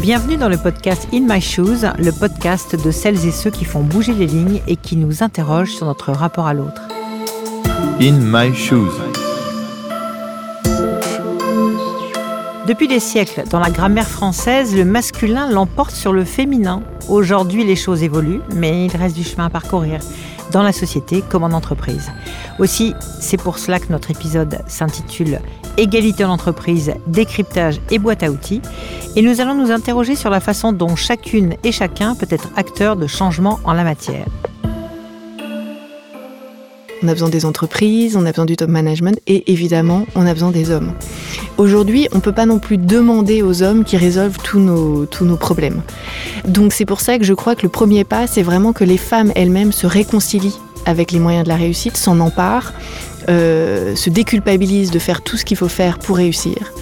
Bienvenue dans le podcast In My Shoes, le podcast de celles et ceux qui font bouger les lignes et qui nous interrogent sur notre rapport à l'autre. In My Shoes. Depuis des siècles, dans la grammaire française, le masculin l'emporte sur le féminin. Aujourd'hui, les choses évoluent, mais il reste du chemin à parcourir, dans la société comme en entreprise. Aussi, c'est pour cela que notre épisode s'intitule Égalité en entreprise, décryptage et boîte à outils. Et nous allons nous interroger sur la façon dont chacune et chacun peut être acteur de changement en la matière. On a besoin des entreprises, on a besoin du top management et évidemment, on a besoin des hommes. Aujourd'hui, on ne peut pas non plus demander aux hommes qui résolvent tous nos, tous nos problèmes. Donc c'est pour ça que je crois que le premier pas, c'est vraiment que les femmes elles-mêmes se réconcilient avec les moyens de la réussite, s'en emparent, euh, se déculpabilisent de faire tout ce qu'il faut faire pour réussir.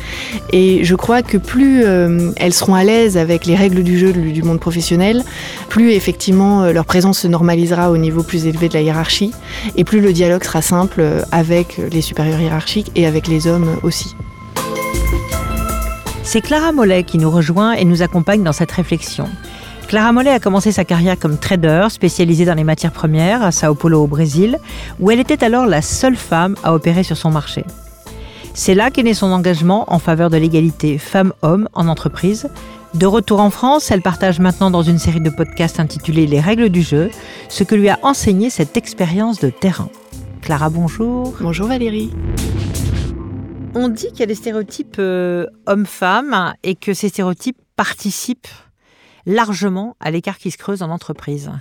Et je crois que plus euh, elles seront à l'aise avec les règles du jeu du monde professionnel, plus effectivement euh, leur présence se normalisera au niveau plus élevé de la hiérarchie, et plus le dialogue sera simple avec les supérieurs hiérarchiques et avec les hommes aussi. C'est Clara Mollet qui nous rejoint et nous accompagne dans cette réflexion. Clara Mollet a commencé sa carrière comme trader spécialisée dans les matières premières à Sao Paulo au Brésil, où elle était alors la seule femme à opérer sur son marché. C'est là qu'est né son engagement en faveur de l'égalité femmes-hommes en entreprise. De retour en France, elle partage maintenant dans une série de podcasts intitulée Les règles du jeu, ce que lui a enseigné cette expérience de terrain. Clara, bonjour. Bonjour Valérie. On dit qu'il y a des stéréotypes euh, hommes-femmes et que ces stéréotypes participent largement à l'écart qui se creuse en entreprise.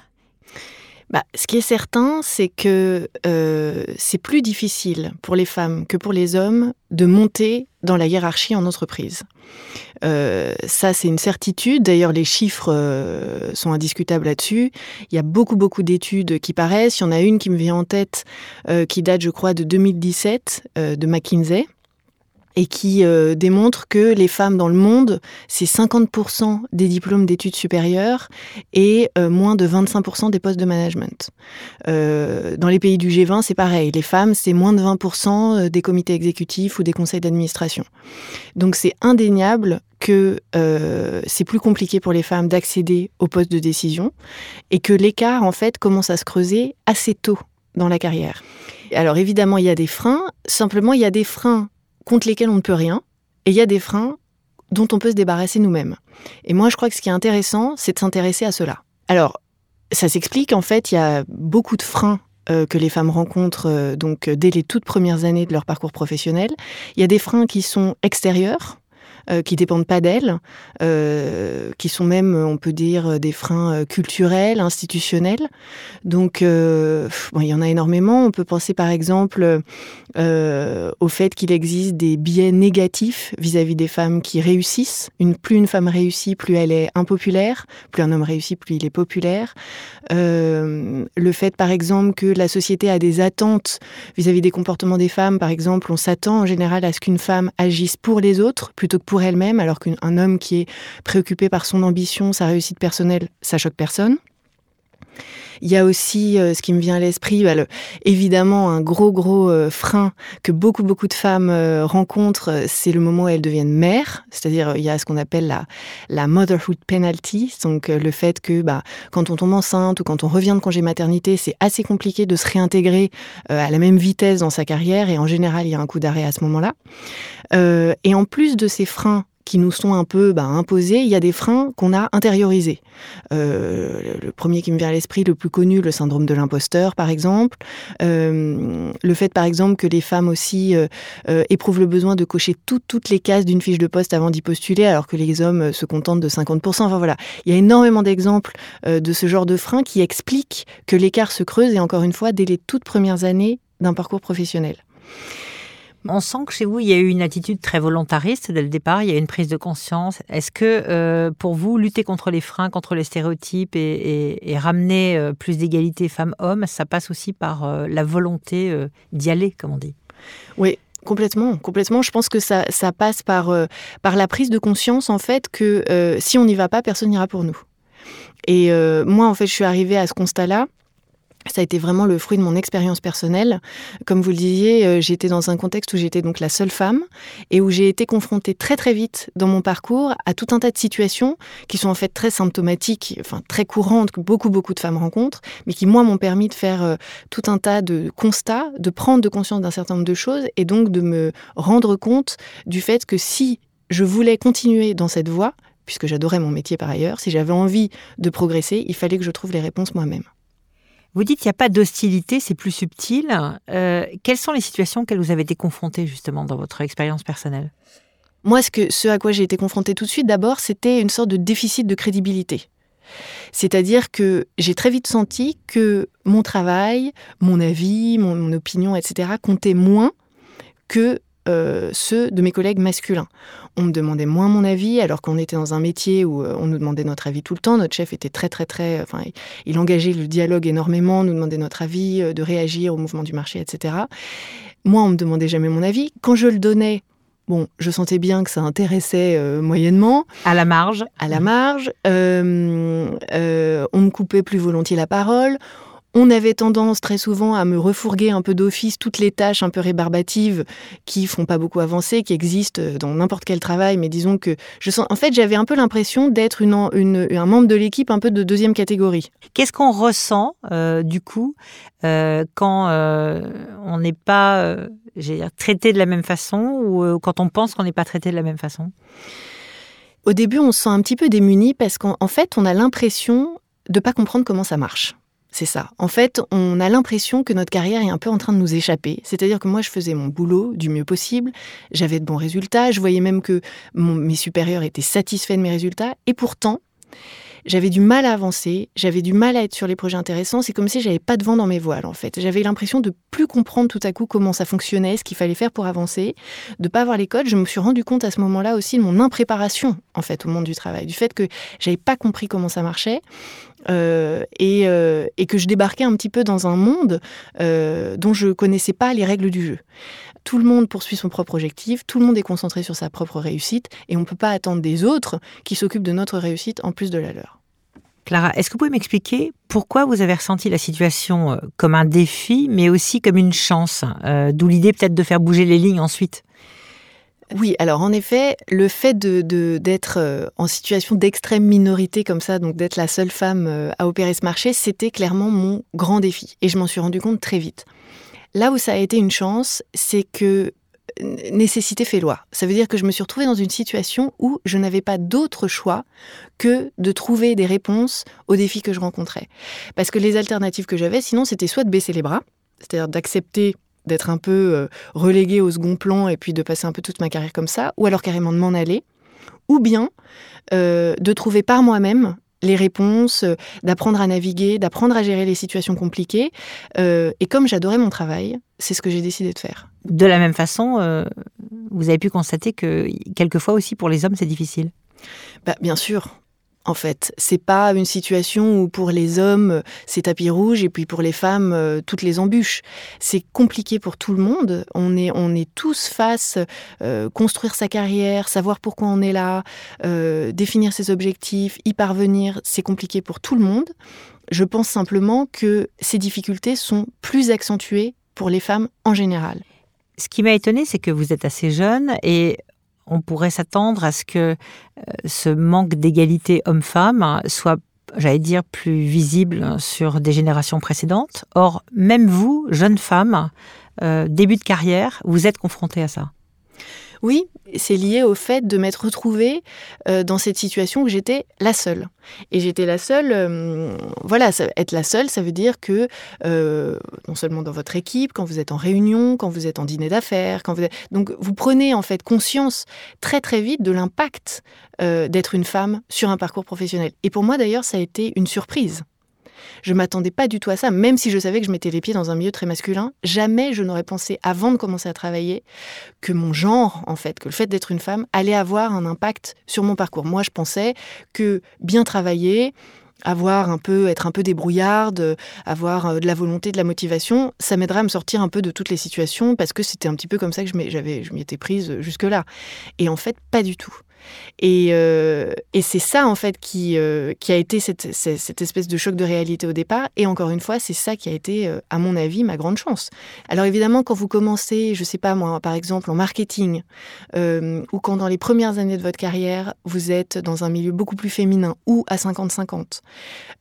Bah, ce qui est certain, c'est que euh, c'est plus difficile pour les femmes que pour les hommes de monter dans la hiérarchie en entreprise. Euh, ça, c'est une certitude. D'ailleurs, les chiffres euh, sont indiscutables là-dessus. Il y a beaucoup, beaucoup d'études qui paraissent. Il y en a une qui me vient en tête, qui date, je crois, de 2017, de McKinsey et qui euh, démontre que les femmes dans le monde, c'est 50% des diplômes d'études supérieures et euh, moins de 25% des postes de management. Euh, dans les pays du G20, c'est pareil. Les femmes, c'est moins de 20% des comités exécutifs ou des conseils d'administration. Donc c'est indéniable que c'est plus compliqué pour les femmes d'accéder aux postes de décision et que l'écart, en fait, commence à se creuser assez tôt dans la carrière. Alors évidemment, il y a des freins. Simplement, il y a des freins contre lesquels on ne peut rien, et il y a des freins dont on peut se débarrasser nous-mêmes. Et moi, je crois que ce qui est intéressant, c'est de s'intéresser à cela. Alors, ça s'explique, en fait, il y a beaucoup de freins euh, que les femmes rencontrent euh, donc dès les toutes premières années de leur parcours professionnel. Il y a des freins qui sont extérieurs, euh, qui dépendent pas d'elles, euh, qui sont même, on peut dire, des freins euh, culturels, institutionnels. Donc, bon, il y en a énormément. On peut penser par exemple au fait qu'il existe des biais négatifs vis-à-vis des femmes qui réussissent. Plus une femme réussit, plus elle est impopulaire. Plus un homme réussit, plus il est populaire. le fait, par exemple, que la société a des attentes vis-à-vis -vis des comportements des femmes. Par exemple, on s'attend en général à ce qu'une femme agisse pour les autres plutôt que pour elle-même, alors qu'un homme qui est préoccupé par son ambition, sa réussite personnelle, ça choque personne. Il y a aussi euh, ce qui me vient à l'esprit, bah, évidemment un gros gros euh, frein que beaucoup beaucoup de femmes euh, rencontrent, c'est le moment où elles deviennent mères. C'est-à-dire il y a ce qu'on appelle la, motherhood penalty, donc le fait que bah, quand on tombe enceinte ou quand on revient de congé maternité, c'est assez compliqué de se réintégrer à la même vitesse dans sa carrière et en général il y a un coup d'arrêt à ce moment-là. et en plus de ces freins qui nous sont un peu bah, imposés, il y a des freins qu'on a intériorisés. Euh, le premier qui me vient à l'esprit, le plus connu, le syndrome de l'imposteur, par exemple. Euh, le fait, par exemple, que les femmes aussi euh, éprouvent le besoin de cocher toutes les cases d'une fiche de poste avant d'y postuler, alors que les hommes se contentent de 50%. Enfin voilà, il y a énormément d'exemples de ce genre de freins qui expliquent que l'écart se creuse, et encore une fois, dès les toutes premières années d'un parcours professionnel. On sent que chez vous, il y a eu une attitude très volontariste dès le départ, il y a eu une prise de conscience. Est-ce que euh, pour vous, lutter contre les freins, contre les stéréotypes et, ramener euh, plus d'égalité femmes-hommes, ça passe aussi par euh, la volonté d'y aller, comme on dit? Oui, Complètement, complètement. Je pense que ça, ça passe par, par la prise de conscience, en fait, que si on n'y va pas, personne n'ira pour nous. Et moi, en fait, je suis arrivée à ce constat-là ça a été vraiment le fruit de mon expérience personnelle. Comme vous le disiez, euh, j'étais dans un contexte où j'étais donc la seule femme et où j'ai été confrontée très très vite dans mon parcours à tout un tas de situations qui sont en fait très symptomatiques, enfin très courantes que beaucoup beaucoup de femmes rencontrent, mais qui moi m'ont permis de faire euh, tout un tas de constats, de prendre de conscience d'un certain nombre de choses et donc de me rendre compte du fait que si je voulais continuer dans cette voie, puisque j'adorais mon métier par ailleurs, si j'avais envie de progresser, il fallait que je trouve les réponses moi-même. Vous dites qu'il n'y a pas d'hostilité, c'est plus subtil. Euh, quelles sont les situations auxquelles vous avez été confrontée justement dans votre expérience personnelle? Moi, ce, que, ce à quoi j'ai été confrontée tout de suite, d'abord, c'était une sorte de déficit de crédibilité. C'est-à-dire que j'ai très vite senti que mon travail, mon avis, mon, opinion, etc., comptaient moins que euh, ceux de mes collègues masculins. On me demandait moins mon avis, alors qu'on était dans un métier où euh, on nous demandait notre avis tout le temps. Notre chef était très, très, très. Enfin, il engageait le dialogue énormément, nous demandait notre avis, euh, de réagir au mouvement du marché, etc. Moi, on me demandait jamais mon avis. Quand je le donnais, Bon, je sentais bien que ça intéressait moyennement. À la marge. À la marge. on me coupait plus volontiers la parole. On avait tendance très souvent à me refourguer un peu d'office toutes les tâches un peu rébarbatives qui font pas beaucoup avancer, qui existent dans n'importe quel travail, mais disons que je sens. En fait, j'avais un peu l'impression d'être une, un membre de l'équipe un peu de deuxième catégorie. Qu'est-ce qu'on ressent euh, du coup euh, quand euh, on n'est pas traité de la même façon ou quand on pense qu'on n'est pas traité de la même façon? Au début, on se sent un petit peu démuni parce qu'en fait, on a l'impression de pas comprendre comment ça marche. C'est ça. En fait, on a l'impression que notre carrière est un peu en train de nous échapper. C'est-à-dire que moi, je faisais mon boulot du mieux possible, j'avais de bons résultats, je voyais même que mes supérieurs étaient satisfaits de mes résultats, et pourtant, j'avais du mal à avancer, j'avais du mal à être sur les projets intéressants. C'est comme si j'avais pas de vent dans mes voiles, en fait. J'avais l'impression de plus comprendre tout à coup comment ça fonctionnait, ce qu'il fallait faire pour avancer, de pas avoir les codes. Je me suis rendu compte à ce moment-là aussi de mon impréparation, en fait, au monde du travail, du fait que j'avais pas compris comment ça marchait. Euh, euh, et, que je débarquais un petit peu dans un monde euh, dont je connaissais pas les règles du jeu. Tout le monde poursuit son propre objectif, tout le monde est concentré sur sa propre réussite, et on ne peut pas attendre des autres qui s'occupent de notre réussite en plus de la leur. Clara, est-ce que vous pouvez m'expliquer pourquoi vous avez ressenti la situation comme un défi, mais aussi comme une chance D'où l'idée peut-être de faire bouger les lignes ensuite? Oui, alors en effet, le fait de, d'être euh, en situation d'extrême minorité comme ça, donc d'être la seule femme à opérer ce marché, c'était clairement mon grand défi. Et je m'en suis rendu compte très vite. Là où ça a été une chance, c'est que nécessité fait loi. Ça veut dire que je me suis retrouvée dans une situation où je n'avais pas d'autre choix que de trouver des réponses aux défis que je rencontrais. Parce que les alternatives que j'avais, sinon, c'était soit de baisser les bras, c'est-à-dire d'accepter d'être un peu euh, reléguée au second plan et puis de passer un peu toute ma carrière comme ça, ou alors carrément de m'en aller, ou bien euh, de trouver par moi-même les réponses, euh, d'apprendre à naviguer, d'apprendre à gérer les situations compliquées. Euh, et comme j'adorais mon travail, c'est ce que j'ai décidé de faire. De la même façon, vous avez pu constater que quelquefois aussi pour les hommes, c'est difficile? Bah, bien sûr, en fait. C'est pas une situation où pour les hommes c'est tapis rouge et puis pour les femmes euh, toutes les embûches. C'est compliqué pour tout le monde. On est, on est tous face euh, construire sa carrière, savoir pourquoi on est là, euh, définir ses objectifs, y parvenir. C'est compliqué pour tout le monde. Je pense simplement que ces difficultés sont plus accentuées pour les femmes en général. Ce qui m'a étonné, c'est que vous êtes assez jeune et on pourrait s'attendre à ce que euh, ce manque d'égalité homme-femme soit, j'allais dire, plus visible sur des générations précédentes. Or, même vous, jeune femme, euh, début de carrière, vous êtes confrontée à ça. Oui, c'est lié au fait de m'être retrouvée euh, dans cette situation où j'étais la seule. Et j'étais la seule, euh, voilà, être la seule, ça veut dire que euh, non seulement dans votre équipe, quand vous êtes en réunion, quand vous êtes en dîner d'affaires, quand vous donc vous prenez en fait conscience très très vite de l'impact d'être une femme sur un parcours professionnel. Et pour moi d'ailleurs, ça a été une surprise. Je m'attendais pas du tout à ça, même si je savais que je mettais les pieds dans un milieu très masculin. Jamais je n'aurais pensé, avant de commencer à travailler, que mon genre, en fait, que le fait d'être une femme, allait avoir un impact sur mon parcours. Moi, je pensais que bien travailler, avoir un peu, être un peu débrouillarde, avoir euh, de la volonté, de la motivation, ça m'aiderait à me sortir un peu de toutes les situations parce que c'était un petit peu comme ça que je m'y étais prise jusque-là. Et en fait, pas du tout. Et, euh, et c'est ça, en fait, qui, euh, a été cette, espèce de choc de réalité au départ. Et encore une fois, c'est ça qui a été, euh, à mon avis, ma grande chance. Alors évidemment, quand vous commencez, je sais pas moi, par exemple, en marketing, ou quand dans les premières années de votre carrière, vous êtes dans un milieu beaucoup plus féminin, ou à 50-50,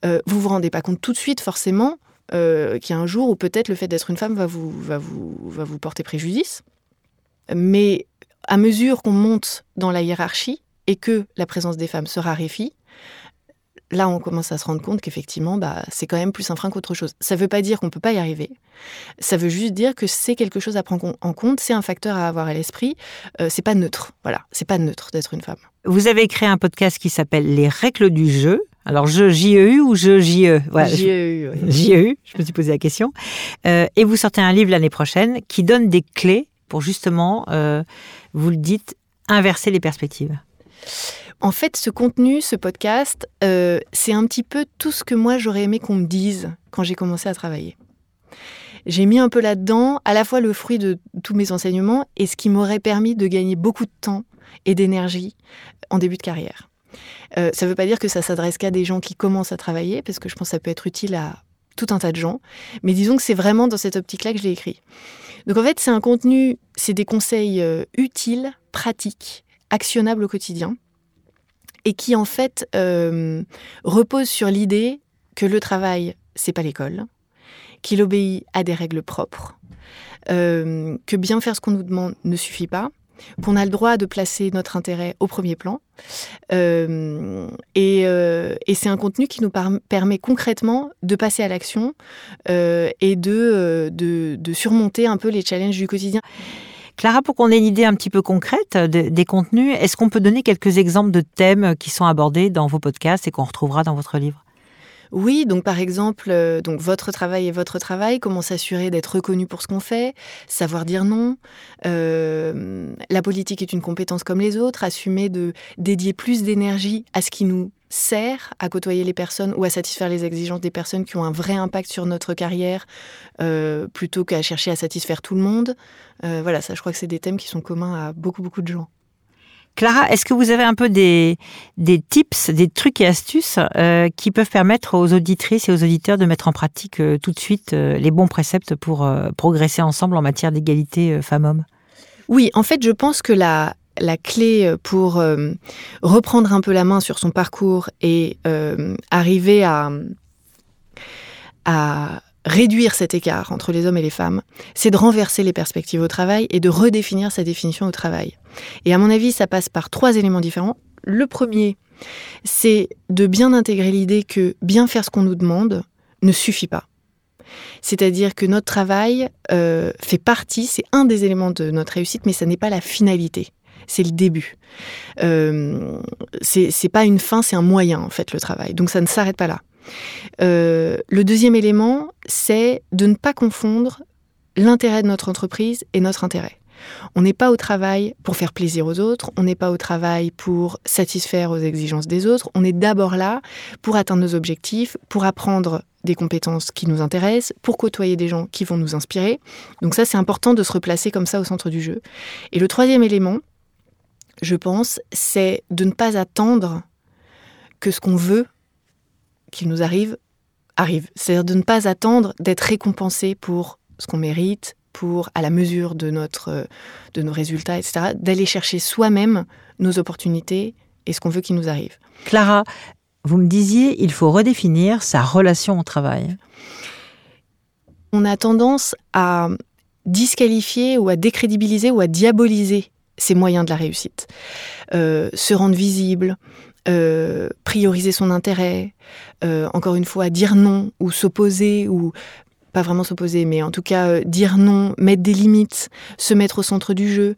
euh, vous vous rendez pas compte tout de suite, forcément, qu'il y a un jour où peut-être le fait d'être une femme vous, va, vous, va vous porter préjudice. Mais à mesure qu'on monte dans la hiérarchie et que la présence des femmes se raréfie, là, on commence à se rendre compte qu'effectivement, bah, c'est quand même plus un frein qu'autre chose. Ça ne veut pas dire qu'on ne peut pas y arriver. Ça veut juste dire que c'est quelque chose à prendre en compte, c'est un facteur à avoir à l'esprit. Euh, c'est pas neutre. Voilà, c'est pas neutre d'être une femme. Vous avez créé un podcast qui s'appelle Les règles du jeu. Alors, je J-E-U ou je J-E voilà, J-E-U, oui. J-E-U, je me suis posé la question. Euh, et vous sortez un livre l'année prochaine qui donne des clés pour justement, euh, vous le dites, inverser les perspectives. En fait, ce contenu, ce podcast, euh, c'est un petit peu tout ce que moi j'aurais aimé qu'on me dise quand j'ai commencé à travailler. J'ai mis un peu là-dedans à la fois le fruit de tous mes enseignements et ce qui m'aurait permis de gagner beaucoup de temps et d'énergie en début de carrière. Euh, ça ne veut pas dire que ça s'adresse qu'à des gens qui commencent à travailler, parce que je pense que ça peut être utile à tout un tas de gens. Mais disons que c'est vraiment dans cette optique-là que je l'ai écrit. Donc en fait, c'est un contenu, c'est des conseils euh, utiles, pratiques, actionnables au quotidien, et qui en fait euh, reposent sur l'idée que le travail, c'est pas l'école, qu'il obéit à des règles propres, euh, que bien faire ce qu'on nous demande ne suffit pas, qu'on a le droit de placer notre intérêt au premier plan. Euh, et, euh, et c'est un contenu qui nous permet concrètement de passer à l'action euh, et de, surmonter un peu les challenges du quotidien. Clara, pour qu'on ait une idée un petit peu concrète de- des contenus, est-ce qu'on peut donner quelques exemples de thèmes qui sont abordés dans vos podcasts et qu'on retrouvera dans votre livre? Oui, donc par exemple, euh, donc votre travail est votre travail, comment s'assurer d'être reconnu pour ce qu'on fait, savoir dire non. Euh, la politique est une compétence comme les autres, assumer de dédier plus d'énergie à ce qui nous sert à côtoyer les personnes ou à satisfaire les exigences des personnes qui ont un vrai impact sur notre carrière, euh, plutôt qu'à chercher à satisfaire tout le monde. Voilà, ça je crois que c'est des thèmes qui sont communs à beaucoup beaucoup de gens. Clara, est-ce que vous avez un peu des, tips, des trucs et astuces euh, qui peuvent permettre aux auditrices et aux auditeurs de mettre en pratique euh, tout de suite euh, les bons préceptes pour progresser ensemble en matière d'égalité femmes-hommes? Oui, en fait, je pense que la, clé pour reprendre un peu la main sur son parcours et arriver à réduire cet écart entre les hommes et les femmes, c'est de renverser les perspectives au travail et de redéfinir sa définition au travail. Et à mon avis, ça passe par trois éléments différents. Le premier, c'est de bien intégrer l'idée que bien faire ce qu'on nous demande ne suffit pas. C'est-à-dire que notre travail euh, fait partie, c'est un des éléments de notre réussite, mais ça n'est pas la finalité. C'est le début. Euh, c'est pas une fin, c'est un moyen en fait le travail. Donc ça ne s'arrête pas là. Euh, le deuxième élément, c'est de ne pas confondre l'intérêt de notre entreprise et notre intérêt. On n'est pas au travail pour faire plaisir aux autres, on n'est pas au travail pour satisfaire aux exigences des autres, on est d'abord là pour atteindre nos objectifs, pour apprendre des compétences qui nous intéressent, pour côtoyer des gens qui vont nous inspirer. Donc ça, c'est important de se replacer comme ça au centre du jeu. Et le troisième élément, je pense, c'est de ne pas attendre que ce qu'on veut qu'il nous arrive, arrive. C'est-à-dire de ne pas attendre d'être récompensé pour ce qu'on mérite, pour à la mesure de, notre, de nos résultats, etc., d'aller chercher soi-même nos opportunités et ce qu'on veut qu'il nous arrive. Clara, vous me disiez, il faut redéfinir sa relation au travail. On a tendance à disqualifier ou à décrédibiliser ou à diaboliser ces moyens de la réussite. Euh, se rendre visible, euh, prioriser son intérêt, euh, encore une fois, dire non ou s'opposer ou pas vraiment s'opposer, mais en tout cas dire non, mettre des limites, se mettre au centre du jeu.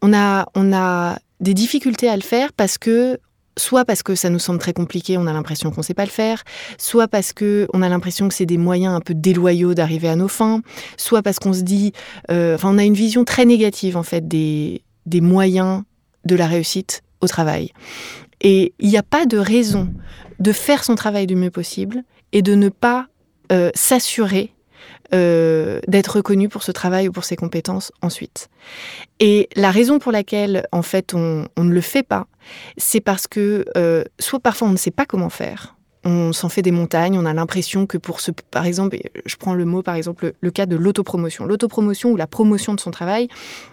On a, on a des difficultés à le faire parce que soit parce que ça nous semble très compliqué, on a l'impression qu'on ne sait pas le faire, soit parce que on a l'impression que c'est des moyens un peu déloyaux d'arriver à nos fins, soit parce qu'on se dit, enfin, on a une vision très négative en fait des, des moyens de la réussite au travail. Et il n'y a pas de raison de faire son travail du mieux possible et de ne pas euh, s'assurer euh, d'être reconnu pour ce travail ou pour ses compétences ensuite. Et la raison pour laquelle, en fait, on, ne le fait pas, c'est parce que euh, soit parfois on ne sait pas comment faire, on s'en fait des montagnes, on a l'impression que pour ce, par exemple, je prends le mot par exemple, le cas de l'autopromotion. L'autopromotion ou la promotion de son travail,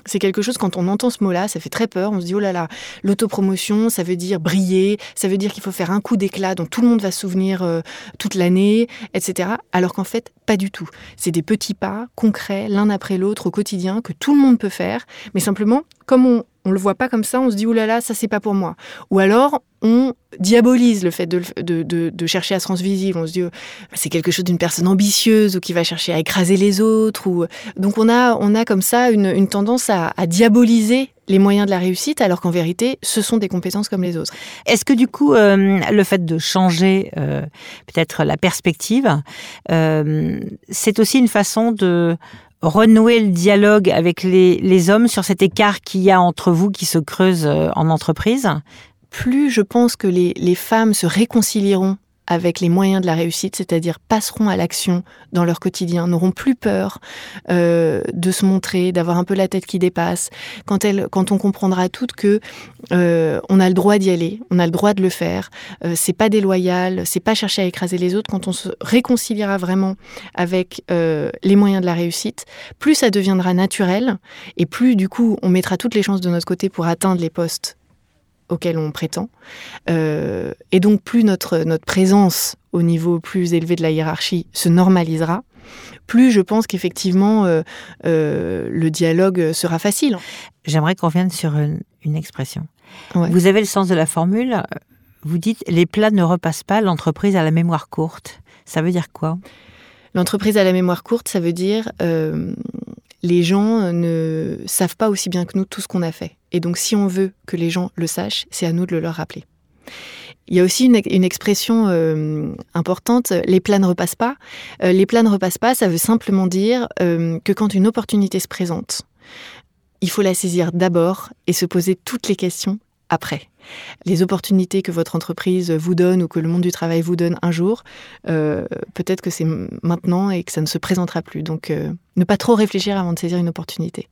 c'est quelque chose, quand on entend ce mot-là, ça fait très peur. On se dit, oh là là, l'autopromotion, ça veut dire briller, ça veut dire qu'il faut faire un coup d'éclat dont tout le monde va se souvenir euh, toute l'année, etc. Alors qu'en fait, pas du tout. C'est des petits pas concrets, l'un après l'autre, au quotidien, que tout le monde peut faire, mais simplement, comme on, on le voit pas comme ça, on se dit oulala, là là, ça c'est pas pour moi. Ou alors on diabolise le fait de, chercher à se rendre visible. On se dit oh, c'est quelque chose d'une personne ambitieuse ou qui va chercher à écraser les autres. Ou... Donc on a, on a comme ça une, tendance à, diaboliser les moyens de la réussite, alors qu'en vérité, ce sont des compétences comme les autres. Est-ce que du coup, euh, le fait de changer euh, peut-être la perspective, euh, c'est aussi une façon de renouer le dialogue avec les, hommes sur cet écart qu'il y a entre vous qui se creuse euh, en entreprise? Plus je pense que les, les femmes se réconcilieront avec les moyens de la réussite, c'est-à-dire passeront à l'action dans leur quotidien, n'auront plus peur euh, de se montrer, d'avoir un peu la tête qui dépasse. Quand, on comprendra toutes que euh, on a le droit d'y aller, on a le droit de le faire, euh, c'est pas déloyal, c'est pas chercher à écraser les autres. Quand on se réconciliera vraiment avec les moyens de la réussite, plus ça deviendra naturel et plus du coup on mettra toutes les chances de notre côté pour atteindre les postes auquel on prétend. Euh, et donc plus notre, notre présence au niveau plus élevé de la hiérarchie se normalisera, plus je pense qu'effectivement euh, euh, le dialogue sera facile. J'aimerais qu'on revienne sur une, expression. Vous avez le sens de la formule. Vous dites les plats ne repassent pas, l'entreprise a la mémoire courte. Ça veut dire quoi? L'entreprise a la mémoire courte, ça veut dire les gens ne savent pas aussi bien que nous tout ce qu'on a fait. Et donc, si on veut que les gens le sachent, c'est à nous de le leur rappeler. Il y a aussi une, expression euh, importante, les plans ne repassent pas. Euh, les plans ne repassent pas, ça veut simplement dire euh, que quand une opportunité se présente, il faut la saisir d'abord et se poser toutes les questions après. Les opportunités que votre entreprise vous donne ou que le monde du travail vous donne un jour, peut-être que c'est maintenant et que ça ne se présentera plus. Donc, ne pas trop réfléchir avant de saisir une opportunité.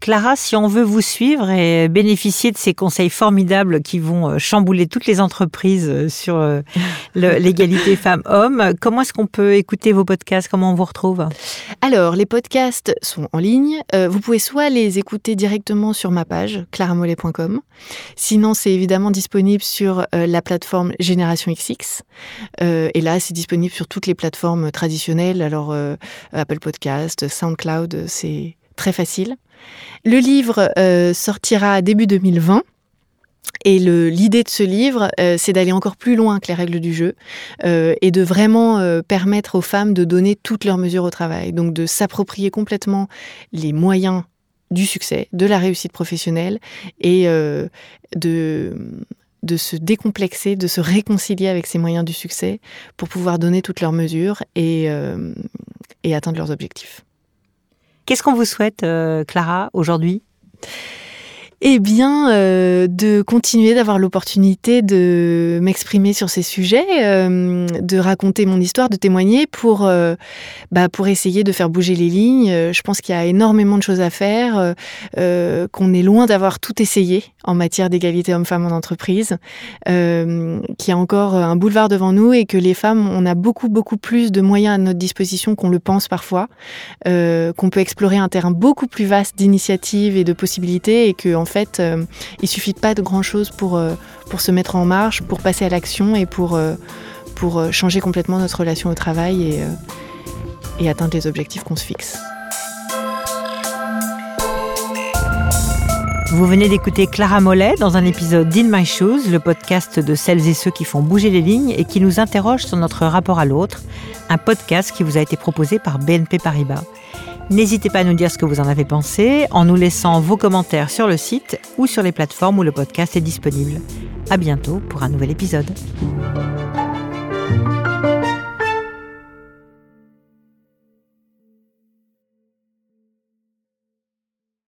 Clara, si on veut vous suivre et bénéficier de ces conseils formidables qui vont euh, chambouler toutes les entreprises euh, sur euh, l'égalité femmes-hommes, comment est-ce qu'on peut écouter vos podcasts? Comment on vous retrouve? Alors, les podcasts sont en ligne. Vous pouvez soit les écouter directement sur ma page, claramollet.com. Sinon, c'est évidemment disponible sur la plateforme Génération XX. Et là, c'est disponible sur toutes les plateformes traditionnelles. Alors, Apple Podcast, SoundCloud, c'est très facile. Le livre euh, sortira début 2020. Et l'idée de ce livre, euh, c'est d'aller encore plus loin que les règles du jeu euh, et de vraiment permettre aux femmes de donner toutes leurs mesures au travail. Donc de s'approprier complètement les moyens du succès, de la réussite professionnelle et de, se décomplexer, de se réconcilier avec ces moyens du succès pour pouvoir donner toutes leurs mesures et atteindre leurs objectifs. Qu'est-ce qu'on vous souhaite, euh, Clara, aujourd'hui? Eh bien, euh, de continuer d'avoir l'opportunité de m'exprimer sur ces sujets, euh, de raconter mon histoire, de témoigner pour, euh, bah, pour essayer de faire bouger les lignes. Je pense qu'il y a énormément de choses à faire, qu'on est loin d'avoir tout essayé en matière d'égalité homme-femme en entreprise, qu'il y a encore un boulevard devant nous et que les femmes, on a beaucoup, beaucoup plus de moyens à notre disposition qu'on le pense parfois, qu'on peut explorer un terrain beaucoup plus vaste d'initiatives et de possibilités et que, en fait, euh, il suffit pas de grand-chose pour, euh, pour se mettre en marche, pour passer à l'action et pour, euh, pour changer complètement notre relation au travail et, et atteindre les objectifs qu'on se fixe. Vous venez d'écouter Clara Mollet dans un épisode d'In My Shoes, le podcast de celles et ceux qui font bouger les lignes et qui nous interroge sur notre rapport à l'autre, un podcast qui vous a été proposé par BNP Paribas. N'hésitez pas à nous dire ce que vous en avez pensé en nous laissant vos commentaires sur le site ou sur les plateformes où le podcast est disponible. À bientôt pour un nouvel épisode.